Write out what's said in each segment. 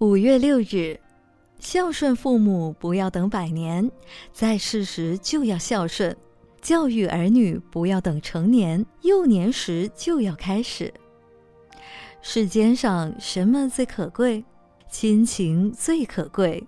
五月六日，孝顺父母不要等百年，在世时就要孝顺；教育儿女不要等成年，幼年时就要开始。世间上什么最可贵？亲情最可贵。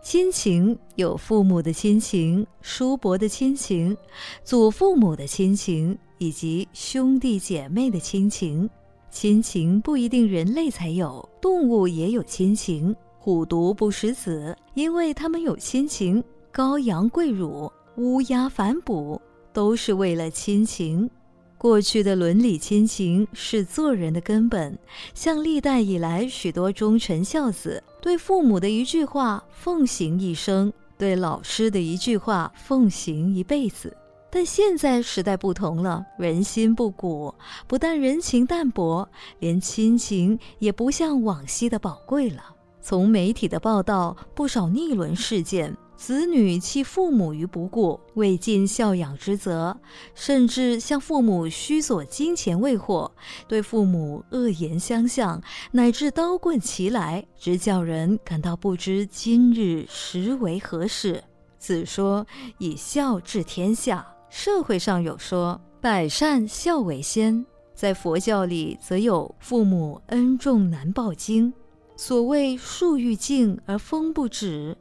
亲情有父母的亲情、叔伯的亲情、祖父母的亲情，以及兄弟姐妹的亲情。亲情不一定人类才有，动物也有亲情。虎毒不食子，因为它们有亲情；羔羊跪乳，乌鸦反哺，都是为了亲情。过去的伦理亲情是做人的根本，像历代以来许多忠臣孝子，对父母的一句话奉行一生，对老师的一句话奉行一辈子。但现在时代不同了，人心不古，不但人情淡薄，连亲情也不像往昔的宝贵了。从媒体的报道，不少逆伦事件。子女弃父母于不顾，未尽孝养之责，甚至向父母虚索金钱未获，对父母恶言相向，乃至刀棍齐来，直叫人感到不知今日时为何事。子说：“以孝治天下。”社会上有说：“百善孝为先。”在佛教里则有“父母恩重难报经”。所谓“树欲静而风不止”。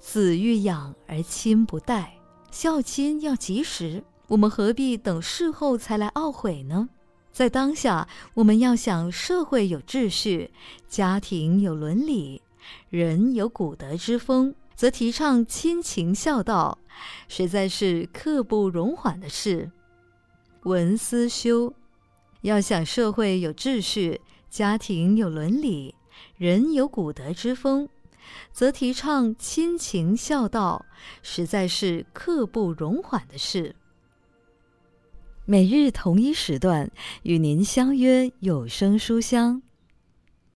子欲养而亲不待，孝亲要及时，我们何必等事后才来懊悔呢？在当下，我们要想社会有秩序，家庭有伦理，人有古德之风，则提倡亲情孝道，实在是刻不容缓的事。文思修，要想社会有秩序，家庭有伦理，人有古德之风。则提倡亲情孝道，实在是刻不容缓的事。每日同一时段与您相约有声书香。